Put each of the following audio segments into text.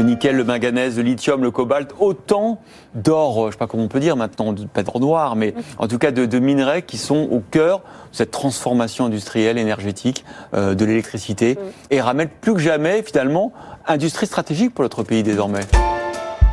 Le nickel, le manganèse, le lithium, le cobalt, autant d'or, je sais pas comment on peut dire maintenant, pas d'or noir, mais en tout cas de, de, minerais qui sont au cœur de cette transformation industrielle, énergétique euh, de l'électricité et ramènent plus que jamais finalement industrie stratégique pour notre pays désormais.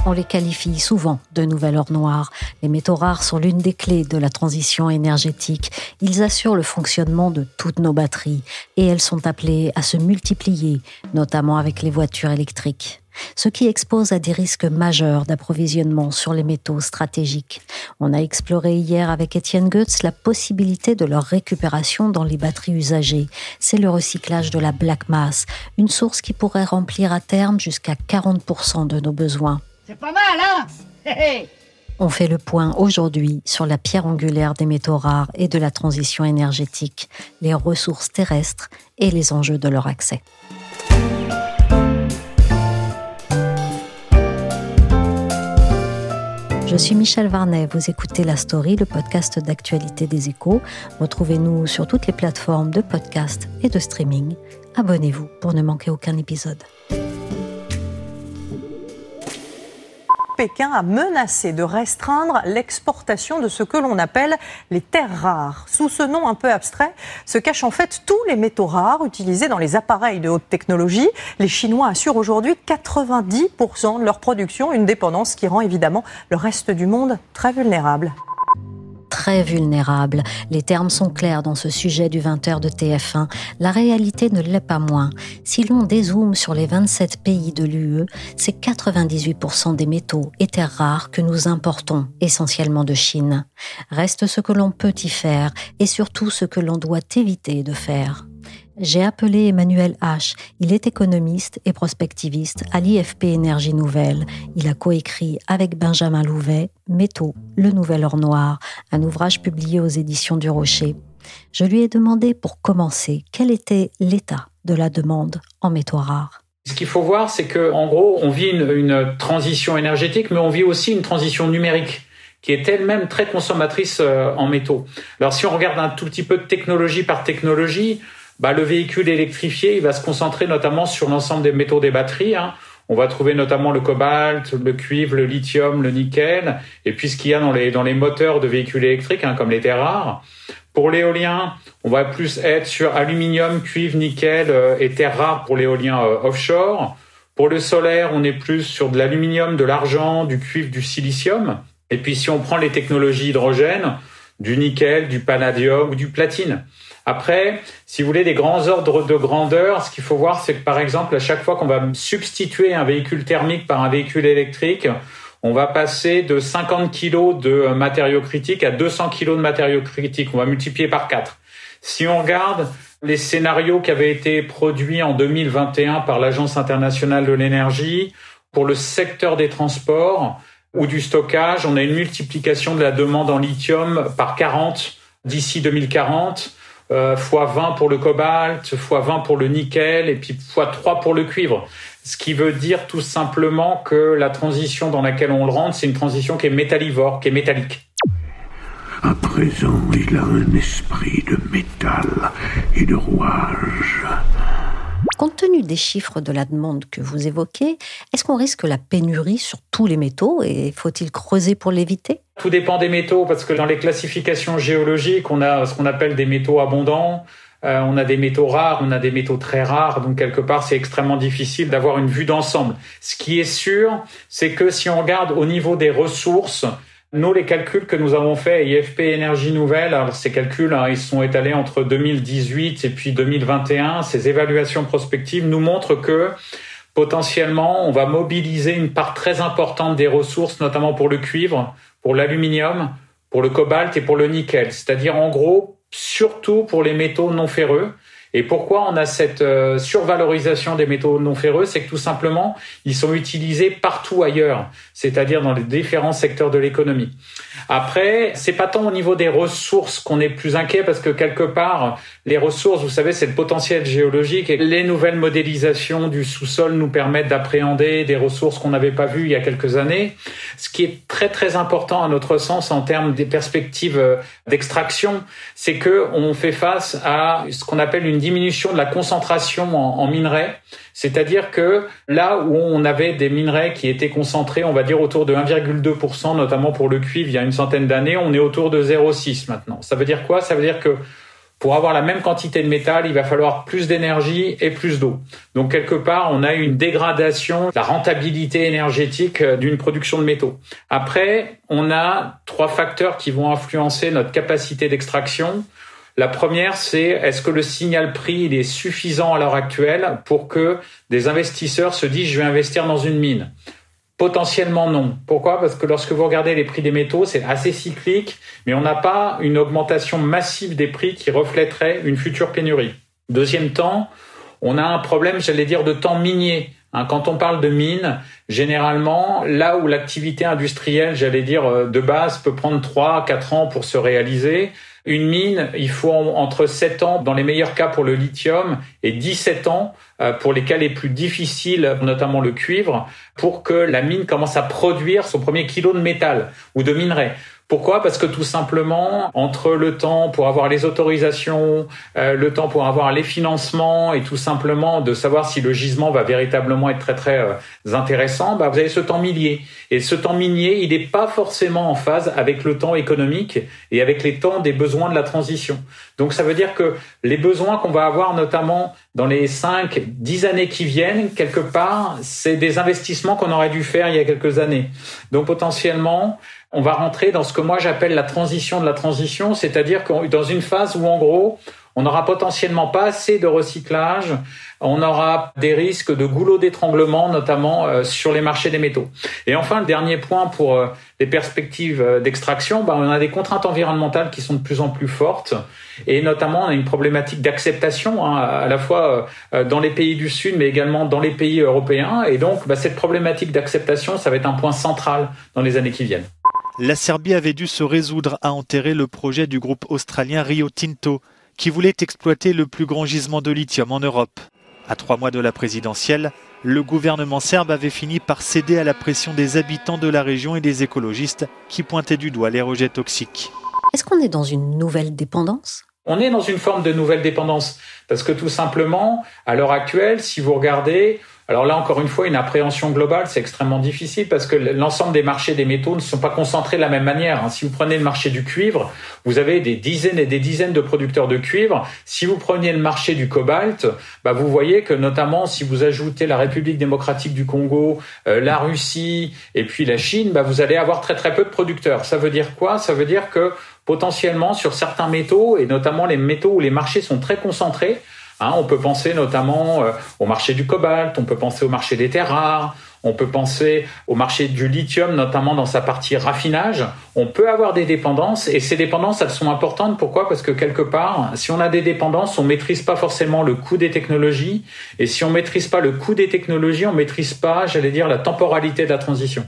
On les qualifie souvent de nouvel or noir. Les métaux rares sont l'une des clés de la transition énergétique. Ils assurent le fonctionnement de toutes nos batteries et elles sont appelées à se multiplier, notamment avec les voitures électriques ce qui expose à des risques majeurs d'approvisionnement sur les métaux stratégiques. On a exploré hier avec Étienne Goetz la possibilité de leur récupération dans les batteries usagées. C'est le recyclage de la black mass, une source qui pourrait remplir à terme jusqu'à 40% de nos besoins. C'est pas mal, hein? On fait le point aujourd'hui sur la pierre angulaire des métaux rares et de la transition énergétique, les ressources terrestres et les enjeux de leur accès. Je suis Michel Varnet, vous écoutez La Story, le podcast d'actualité des échos. Retrouvez-nous sur toutes les plateformes de podcast et de streaming. Abonnez-vous pour ne manquer aucun épisode. Pékin a menacé de restreindre l'exportation de ce que l'on appelle les terres rares. Sous ce nom un peu abstrait se cachent en fait tous les métaux rares utilisés dans les appareils de haute technologie. Les Chinois assurent aujourd'hui 90% de leur production, une dépendance qui rend évidemment le reste du monde très vulnérable très vulnérables. Les termes sont clairs dans ce sujet du 20h de TF1. La réalité ne l'est pas moins. Si l'on dézoome sur les 27 pays de l'UE, c'est 98% des métaux et terres rares que nous importons, essentiellement de Chine. Reste ce que l'on peut y faire et surtout ce que l'on doit éviter de faire. J'ai appelé Emmanuel H. Il est économiste et prospectiviste à l'IFP Énergie Nouvelle. Il a coécrit avec Benjamin Louvet Métaux, le nouvel or noir, un ouvrage publié aux éditions du Rocher. Je lui ai demandé pour commencer quel était l'état de la demande en métaux rares? Ce qu'il faut voir, c'est que en gros, on vit une, transition énergétique, mais on vit aussi une transition numérique qui est elle-même très consommatrice euh, en métaux. Alors si on regarde un tout petit peu technologie par technologie, bah, le véhicule électrifié, il va se concentrer notamment sur l'ensemble des métaux des batteries. Hein. On va trouver notamment le cobalt, le cuivre, le lithium, le nickel, et puis ce qu'il y a dans les, moteurs de véhicules électriques, hein, comme les terres rares. Pour l'éolien, on va plus être sur aluminium, cuivre, nickel euh, et terres rares pour l'éolien euh, offshore. Pour le solaire, on est plus sur de l'aluminium, de l'argent, du cuivre, du silicium. Et puis si on prend les technologies hydrogène, du nickel, du palladium ou du platine. Après, si vous voulez des grands ordres de grandeur, ce qu'il faut voir, c'est que par exemple, à chaque fois qu'on va substituer un véhicule thermique par un véhicule électrique, on va passer de 50 kg de matériaux critiques à 200 kg de matériaux critiques. On va multiplier par 4. Si on regarde les scénarios qui avaient été produits en 2021 par l'Agence internationale de l'énergie pour le secteur des transports ou du stockage, on a une multiplication de la demande en lithium par 40 d'ici 2040 euh, fois 20 pour le cobalt, fois 20 pour le nickel et puis fois 3 pour le cuivre. Ce qui veut dire tout simplement que la transition dans laquelle on le rentre, c'est une transition qui est métallivore, qui est métallique. À présent, il a un esprit de métal et de rouage. Compte tenu des chiffres de la demande que vous évoquez, est-ce qu'on risque la pénurie sur tous les métaux et faut-il creuser pour l'éviter? Tout dépend des métaux parce que dans les classifications géologiques, on a ce qu'on appelle des métaux abondants. Euh, on a des métaux rares, on a des métaux très rares, donc quelque part c'est extrêmement difficile d'avoir une vue d'ensemble. Ce qui est sûr, c'est que si on regarde au niveau des ressources, nous, les calculs que nous avons faits IFP Énergie Nouvelle, alors ces calculs, hein, ils sont étalés entre 2018 et puis 2021. Ces évaluations prospectives nous montrent que potentiellement, on va mobiliser une part très importante des ressources, notamment pour le cuivre, pour l'aluminium, pour le cobalt et pour le nickel. C'est-à-dire, en gros, surtout pour les métaux non ferreux. Et pourquoi on a cette euh, survalorisation des métaux non ferreux? C'est que tout simplement, ils sont utilisés partout ailleurs, c'est-à-dire dans les différents secteurs de l'économie. Après, c'est pas tant au niveau des ressources qu'on est plus inquiet parce que quelque part, les ressources, vous savez, c'est le potentiel géologique et les nouvelles modélisations du sous-sol nous permettent d'appréhender des ressources qu'on n'avait pas vues il y a quelques années. Ce qui est très très important à notre sens en termes des perspectives euh, d'extraction, c'est que on fait face à ce qu'on appelle une diminution de la concentration en, en minerais. C'est-à-dire que là où on avait des minerais qui étaient concentrés, on va dire autour de 1,2%, notamment pour le cuivre il y a une centaine d'années, on est autour de 0,6 maintenant. Ça veut dire quoi? Ça veut dire que pour avoir la même quantité de métal, il va falloir plus d'énergie et plus d'eau. Donc quelque part, on a une dégradation de la rentabilité énergétique euh, d'une production de métaux. Après, on a trois facteurs qui vont influencer notre capacité d'extraction. La première, c'est est-ce que le signal prix est suffisant à l'heure actuelle pour que des investisseurs se disent je vais investir dans une mine? Potentiellement non. Pourquoi? Parce que lorsque vous regardez les prix des métaux, c'est assez cyclique, mais on n'a pas une augmentation massive des prix qui reflèterait une future pénurie. Deuxième temps, on a un problème, j'allais dire, de temps minier. Hein, quand on parle de mine, généralement, là où l'activité industrielle, j'allais dire, euh, de base peut prendre 3 4 ans pour se réaliser, une mine, il faut entre 7 ans, dans les meilleurs cas pour le lithium, et 17 ans euh, pour les cas les plus difficiles, notamment le cuivre, pour que la mine commence à produire son premier kilo de métal ou de minerai. Pourquoi? Parce que tout simplement, entre le temps pour avoir les autorisations, euh, le temps pour avoir les financements et tout simplement de savoir si le gisement va véritablement être très très euh, intéressant, bah, vous avez ce temps millier. Et ce temps minier, il n'est pas forcément en phase avec le temps économique et avec les temps des besoins de la transition. Donc ça veut dire que les besoins qu'on va avoir notamment dans les 5, 10 années qui viennent, quelque part, c'est des investissements qu'on aurait dû faire il y a quelques années. Donc potentiellement, on va rentrer dans ce que moi j'appelle la transition de la transition, c'est-à-dire que dans une phase où en gros, on n'aura potentiellement pas assez de recyclage, on aura des risques de goulot d'étranglement, notamment euh, sur les marchés des métaux. Et enfin, le dernier point pour euh, les perspectives euh, d'extraction, ben, on a des contraintes environnementales qui sont de plus en plus fortes, et notamment on a une problématique d'acceptation, hein, à la fois dans les pays du Sud, mais également dans les pays européens. Et donc, ben, cette problématique d'acceptation, ça va être un point central dans les années qui viennent la Serbie avait dû se résoudre à enterrer le projet du groupe australien Rio Tinto, qui voulait exploiter le plus grand gisement de lithium en Europe. À trois mois de la présidentielle, le gouvernement serbe avait fini par céder à la pression des habitants de la région et des écologistes qui pointaient du doigt les rejets toxiques. Est-ce qu'on est dans une nouvelle dépendance? On est dans une forme de nouvelle dépendance. Parce que tout simplement, à l'heure actuelle, si vous regardez, alors là, encore une fois, une appréhension globale, c'est extrêmement difficile parce que l'ensemble des marchés des métaux ne sont pas concentrés de la même manière. Hein. Si vous prenez le marché du cuivre, vous avez des dizaines et des dizaines de producteurs de cuivre. Si vous preniez le marché du cobalt, bah vous voyez que notamment si vous ajoutez la République démocratique du Congo, euh, la Russie et puis la Chine, bah vous allez avoir très très peu de producteurs. Ça veut dire quoi? Ça veut dire que potentiellement sur certains métaux et notamment les métaux où les marchés sont très concentrés, Hein, on peut penser notamment euh, au marché du cobalt, on peut penser au marché des terres rares, on peut penser au marché du lithium, notamment dans sa partie raffinage. On peut avoir des dépendances et ces dépendances, elles sont importantes. Pourquoi? Parce que quelque part, si on a des dépendances, on maîtrise pas forcément le coût des technologies. Et si on maîtrise pas le coût des technologies, on maîtrise pas, j'allais dire, la temporalité de la transition.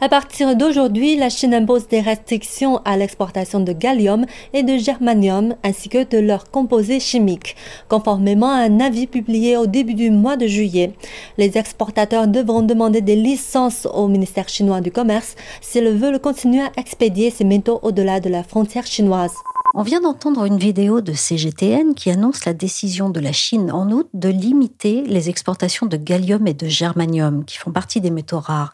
À partir d'aujourd'hui, la Chine impose des restrictions à l'exportation de gallium et de germanium ainsi que de leurs composés chimiques, conformément à un avis publié au début du mois de juillet. Les exportateurs devront demander des licences au ministère chinois du commerce s'ils veulent continuer à expédier ces métaux au-delà de la frontière chinoise. On vient d'entendre une vidéo de CGTN qui annonce la décision de la Chine en août de limiter les exportations de gallium et de germanium, qui font partie des métaux rares.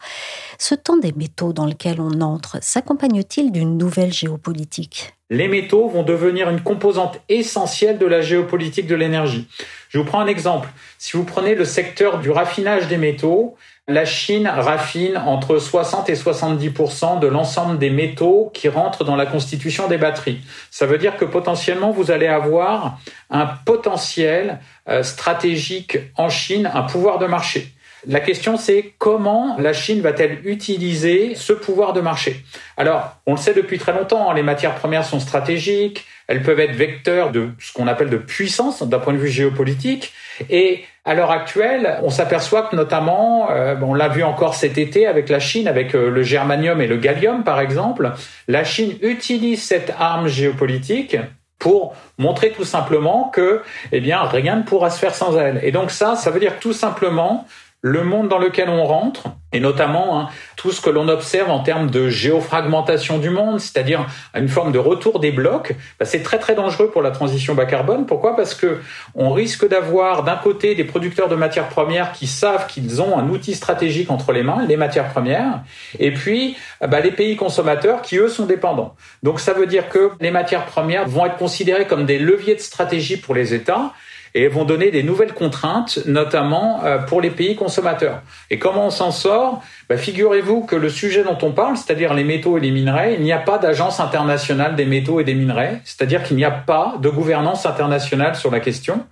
Ce temps des métaux dans lequel on entre s'accompagne-t-il d'une nouvelle géopolitique? Les métaux vont devenir une composante essentielle de la géopolitique de l'énergie. Je vous prends un exemple. Si vous prenez le secteur du raffinage des métaux, la Chine raffine entre 60 et 70% de l'ensemble des métaux qui rentrent dans la constitution des batteries. Ça veut dire que potentiellement vous allez avoir un potentiel euh, stratégique en Chine, un pouvoir de marché. La question, c'est comment la Chine va-t-elle utiliser ce pouvoir de marché? Alors, on le sait depuis très longtemps, les matières premières sont stratégiques, elles peuvent être vecteurs de ce qu'on appelle de puissance d'un point de vue géopolitique. Et à l'heure actuelle, on s'aperçoit que notamment, euh, on l'a vu encore cet été avec la Chine, avec euh, le germanium et le gallium par exemple, la Chine utilise cette arme géopolitique pour montrer tout simplement que, eh bien, rien ne pourra se faire sans elle. Et donc ça, ça veut dire tout simplement le monde dans lequel on rentre, et notamment hein, tout ce que l'on observe en termes de géofragmentation du monde, c'est-à-dire une forme de retour des blocs, bah, c'est très très dangereux pour la transition bas carbone. Pourquoi? Parce que on risque d'avoir d'un côté des producteurs de matières premières qui savent qu'ils ont un outil stratégique entre les mains, les matières premières, et puis bah, les pays consommateurs qui eux sont dépendants. Donc ça veut dire que les matières premières vont être considérées comme des leviers de stratégie pour les États et vont donner des nouvelles contraintes, notamment euh, pour les pays consommateurs. Et comment on s'en sort? Bah, Figurez-vous que le sujet dont on parle, c'est-à-dire les métaux et les minerais, il n'y a pas d'agence internationale des métaux et des minerais, c'est-à-dire qu'il n'y a pas de gouvernance internationale sur la question.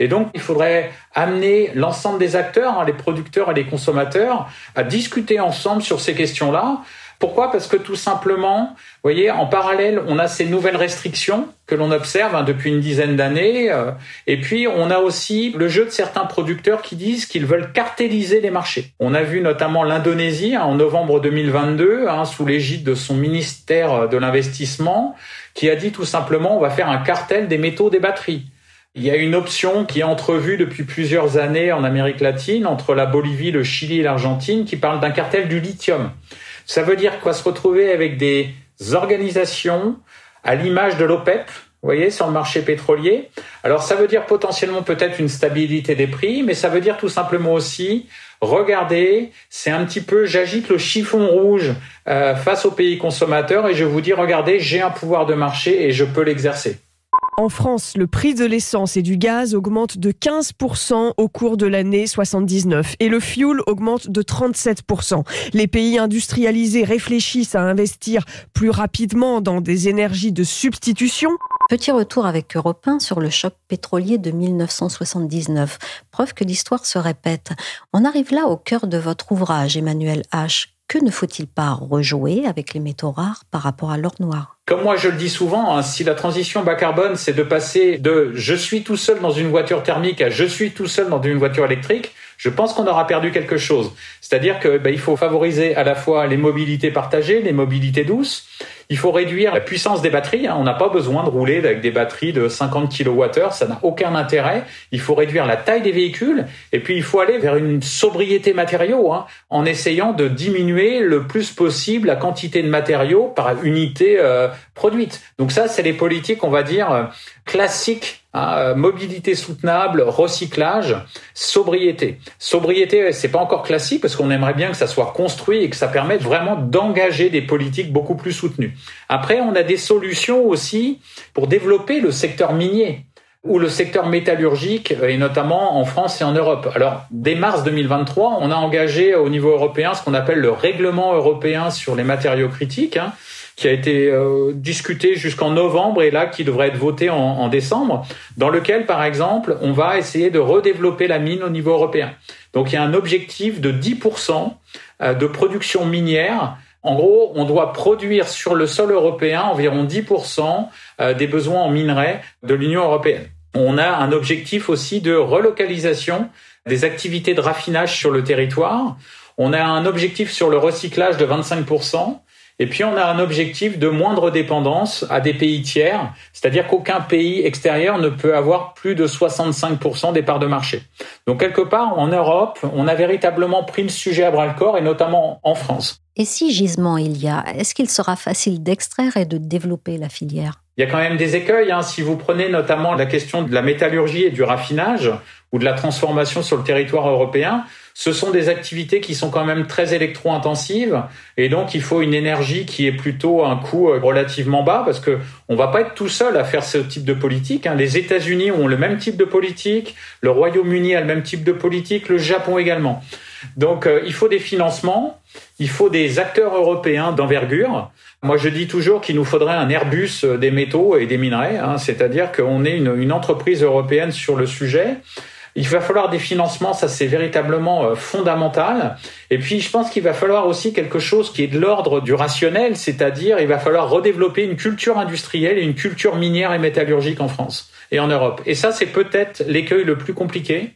Et donc, il faudrait amener l'ensemble des acteurs, hein, les producteurs et les consommateurs, à discuter ensemble sur ces questions-là pourquoi? Parce que tout simplement, vous voyez, en parallèle, on a ces nouvelles restrictions que l'on observe hein, depuis une dizaine d'années, euh, et puis on a aussi le jeu de certains producteurs qui disent qu'ils veulent cartéliser les marchés. On a vu notamment l'Indonésie hein, en novembre 2022, hein, sous l'égide de son ministère de l'investissement, qui a dit tout simplement on va faire un cartel des métaux des batteries. Il y a une option qui est entrevue depuis plusieurs années en Amérique latine entre la Bolivie, le Chili et l'Argentine qui parle d'un cartel du lithium. Ça veut dire qu'on va se retrouver avec des organisations à l'image de l'OPEP, vous voyez, sur le marché pétrolier. Alors ça veut dire potentiellement peut-être une stabilité des prix, mais ça veut dire tout simplement aussi, regardez, c'est un petit peu, j'agite le chiffon rouge euh, face aux pays consommateurs et je vous dis, regardez, j'ai un pouvoir de marché et je peux l'exercer. En France, le prix de l'essence et du gaz augmente de 15% au cours de l'année 79 et le fuel augmente de 37%. Les pays industrialisés réfléchissent à investir plus rapidement dans des énergies de substitution. Petit retour avec Europe sur le choc pétrolier de 1979. Preuve que l'histoire se répète. On arrive là au cœur de votre ouvrage, Emmanuel H. Que ne faut-il pas rejouer avec les métaux rares par rapport à l'or noir? Comme moi je le dis souvent, hein, si la transition bas carbone, c'est de passer de je suis tout seul dans une voiture thermique à je suis tout seul dans une voiture électrique, je pense qu'on aura perdu quelque chose. C'est-à-dire qu'il ben, faut favoriser à la fois les mobilités partagées, les mobilités douces, il faut réduire la puissance des batteries. Hein. On n'a pas besoin de rouler avec des batteries de 50 kWh. Ça n'a aucun intérêt. Il faut réduire la taille des véhicules. Et puis, il faut aller vers une sobriété matériaux, hein, en essayant de diminuer le plus possible la quantité de matériaux par unité euh, produite. Donc ça, c'est les politiques, on va dire, euh, classiques Hein, euh, mobilité soutenable, recyclage, sobriété. Sobriété, c'est pas encore classique parce qu'on aimerait bien que ça soit construit et que ça permette vraiment d'engager des politiques beaucoup plus soutenues. Après, on a des solutions aussi pour développer le secteur minier ou le secteur métallurgique, euh, et notamment en France et en Europe. Alors, dès mars 2023, on a engagé au niveau européen ce qu'on appelle le règlement européen sur les matériaux critiques. Hein, qui a été euh, discuté jusqu'en novembre et là qui devrait être voté en, en, décembre, dans lequel, par exemple, on va essayer de redévelopper la mine au niveau européen. Donc il y a un objectif de 10% euh, de production minière. En gros, on doit produire sur le sol européen environ 10% euh, des besoins en minerais de l'Union européenne. On a un objectif aussi de relocalisation des activités de raffinage sur le territoire. On a un objectif sur le recyclage de 25%. Et puis on a un objectif de moindre dépendance à des pays tiers, c'est-à-dire qu'aucun pays extérieur ne peut avoir plus de 65% des parts de marché. Donc quelque part en Europe, on a véritablement pris le sujet à bras le corps et notamment en France. Et si gisement il y a, est-ce qu'il sera facile d'extraire et de développer la filière? Il y a quand même des écueils. Hein. Si vous prenez notamment la question de la métallurgie et du raffinage ou de la transformation sur le territoire européen, ce sont des activités qui sont quand même très électro-intensives et donc il faut une énergie qui est plutôt un coût euh, relativement bas parce que on va pas être tout seul à faire ce type de politique. Hein. Les États-Unis ont le même type de politique, le Royaume-Uni a le même type de politique, le Japon également. Donc euh, il faut des financements, il faut des acteurs européens d'envergure. Moi, je dis toujours qu'il nous faudrait un Airbus des métaux et des minerais, hein, c'est-à-dire qu'on est une, une, entreprise européenne sur le sujet il va falloir des financements, ça c'est véritablement euh, fondamental. Et puis je pense qu'il va falloir aussi quelque chose qui est de l'ordre du rationnel, c'est-à-dire il va falloir redévelopper une culture industrielle et une culture minière et métallurgique en France et en Europe. Et ça c'est peut-être l'écueil le plus compliqué,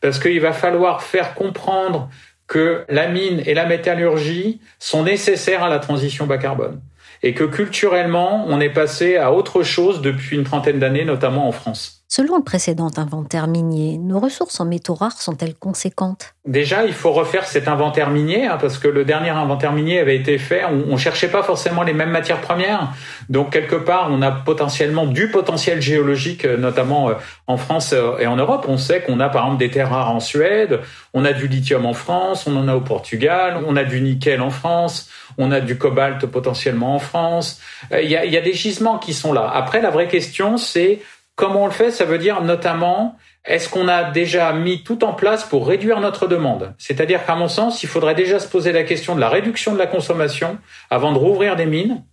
parce qu'il va falloir faire comprendre que la mine et la métallurgie sont nécessaires à la transition bas carbone et que culturellement, on est passé à autre chose depuis une trentaine d'années, notamment en France. Selon le précédent inventaire minier, nos ressources en métaux rares sont-elles conséquentes? Déjà, il faut refaire cet inventaire minier, hein, parce que le dernier inventaire minier avait été fait, on, ne cherchait pas forcément les mêmes matières premières. Donc, quelque part, on a potentiellement du potentiel géologique, euh, notamment euh, en France euh, et en Europe. On sait qu'on a, par exemple, des terres rares en Suède, on a du lithium en France, on en a au Portugal, on a du nickel en France, on a du cobalt potentiellement en France. Il y a, il y a des gisements qui sont là. Après, la vraie question, c'est Comment on le fait Ça veut dire notamment, est-ce qu'on a déjà mis tout en place pour réduire notre demande? C'est-à-dire qu'à mon sens, il faudrait déjà se poser la question de la réduction de la consommation avant de rouvrir des mines.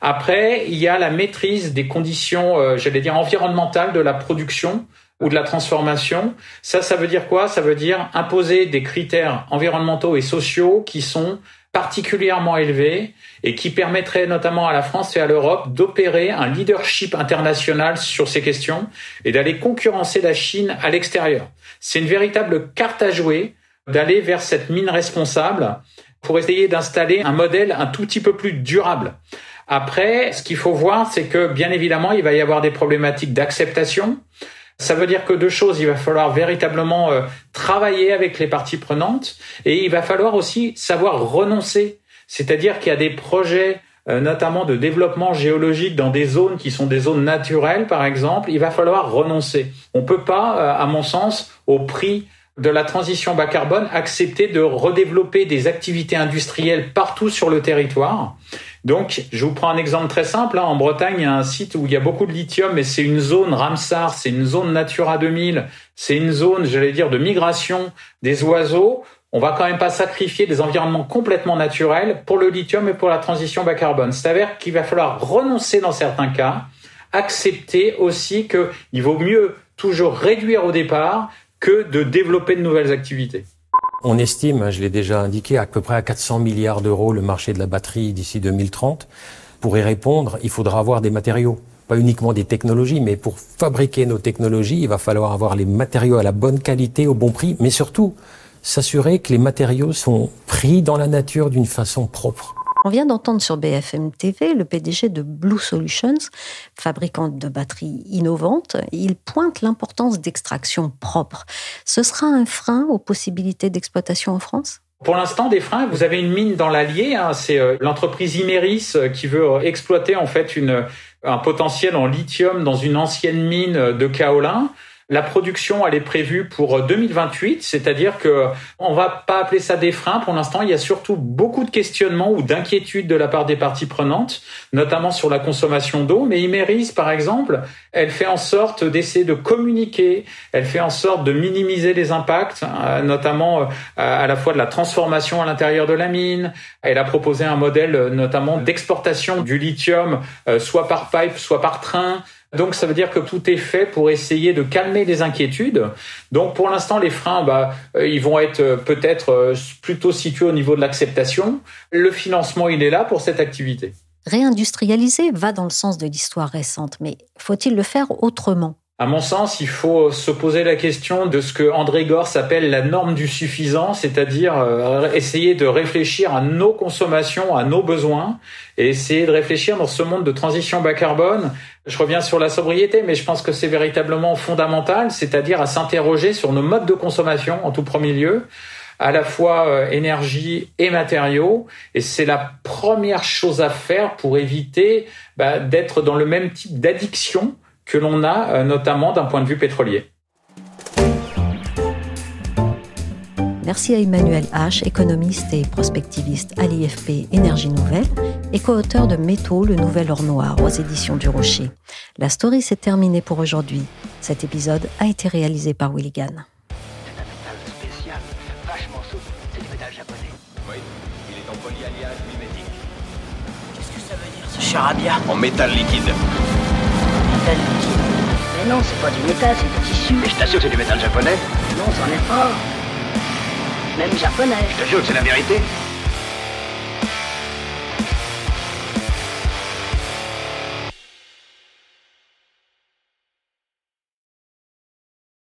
Après, il y a la maîtrise des conditions, euh, j'allais dire, environnementales de la production ou de la transformation. Ça, ça veut dire quoi? Ça veut dire imposer des critères environnementaux et sociaux qui sont particulièrement élevés et qui permettrait notamment à la France et à l'Europe d'opérer un leadership international sur ces questions et d'aller concurrencer la Chine à l'extérieur. C'est une véritable carte à jouer d'aller vers cette mine responsable pour essayer d'installer un modèle un tout petit peu plus durable. Après, ce qu'il faut voir, c'est que bien évidemment, il va y avoir des problématiques d'acceptation. Ça veut dire que deux choses, il va falloir véritablement euh, travailler avec les parties prenantes et il va falloir aussi savoir renoncer c'est-à-dire qu'il y a des projets euh, notamment de développement géologique dans des zones qui sont des zones naturelles, par exemple, il va falloir renoncer. On ne peut pas, euh, à mon sens, au prix de la transition bas carbone, accepter de redévelopper des activités industrielles partout sur le territoire. Donc, je vous prends un exemple très simple. Hein. En Bretagne, il y a un site où il y a beaucoup de lithium, mais c'est une zone Ramsar, c'est une zone Natura 2000, c'est une zone, j'allais dire, de migration des oiseaux on va quand même pas sacrifier des environnements complètement naturels pour le lithium et pour la transition bas carbone. C'est-à-dire qu'il va falloir renoncer dans certains cas, accepter aussi qu'il vaut mieux toujours réduire au départ que de développer de nouvelles activités. On estime, je l'ai déjà indiqué, à peu près à 400 milliards d'euros le marché de la batterie d'ici 2030. Pour y répondre, il faudra avoir des matériaux pas uniquement des technologies, mais pour fabriquer nos technologies, il va falloir avoir les matériaux à la bonne qualité, au bon prix, mais surtout s'assurer que les matériaux sont pris dans la nature d'une façon propre. On vient d'entendre sur BFM TV le PDG de Blue Solutions, fabricante de batteries innovantes. Il pointe l'importance d'extraction propre. Ce sera un frein aux possibilités d'exploitation en France? Pour l'instant, des freins. Vous avez une mine dans l'Allier. Hein, c'est euh, l'entreprise Imeris euh, qui veut euh, exploiter en fait un potentiel en lithium dans une ancienne mine de kaolin. La production, elle est prévue pour 2028, c'est-à-dire que on va pas appeler ça des freins. Pour l'instant, il y a surtout beaucoup de questionnements ou d'inquiétudes de la part des parties prenantes, notamment sur la consommation d'eau. Mais Imeris, par exemple, elle fait en sorte d'essayer de communiquer, elle fait en sorte de minimiser les impacts, euh, notamment euh, à la fois de la transformation à l'intérieur de la mine. Elle a proposé un modèle euh, notamment d'exportation du lithium, soit par pipe, soit par train. Donc ça veut dire que tout est fait pour essayer de calmer les inquiétudes. Donc pour l'instant, les freins, bah, euh, ils vont être euh, peut-être euh, plutôt situés au niveau de l'acceptation. Le financement, il est là pour cette activité. Réindustrialiser va dans le sens de l'histoire récente, mais faut-il le faire autrement? À mon sens, il faut se poser la question de ce que André Gors appelle la norme du suffisant, c'est-à-dire essayer de réfléchir à nos consommations, à nos besoins, et essayer de réfléchir dans ce monde de transition bas carbone. Je reviens sur la sobriété, mais je pense que c'est véritablement fondamental, c'est-à-dire à, s'interroger sur nos modes de consommation en tout premier lieu à la fois euh, énergie et matériaux. Et c'est la première chose à faire pour éviter bah, d'être dans le même type d'addiction que l'on a euh, notamment d'un point de vue pétrolier. Merci à Emmanuel H., économiste et prospectiviste à l'IFP Énergie Nouvelle et co-auteur de Métaux, le nouvel or noir aux éditions du Rocher. La story s'est terminée pour aujourd'hui. Cet épisode a été réalisé par Willigan. C'est un métal spécial, vachement souple. C'est du métal japonais. Oui, il est en polyalliage mimétique. Qu'est-ce que ça veut dire ce charabia En métal liquide. Mais non, c'est pas du métal, c'est du tissu. Mais je t'assure que c'est du métal japonais. Non, c'en est pas. Même japonais. Je te jure que c'est la vérité.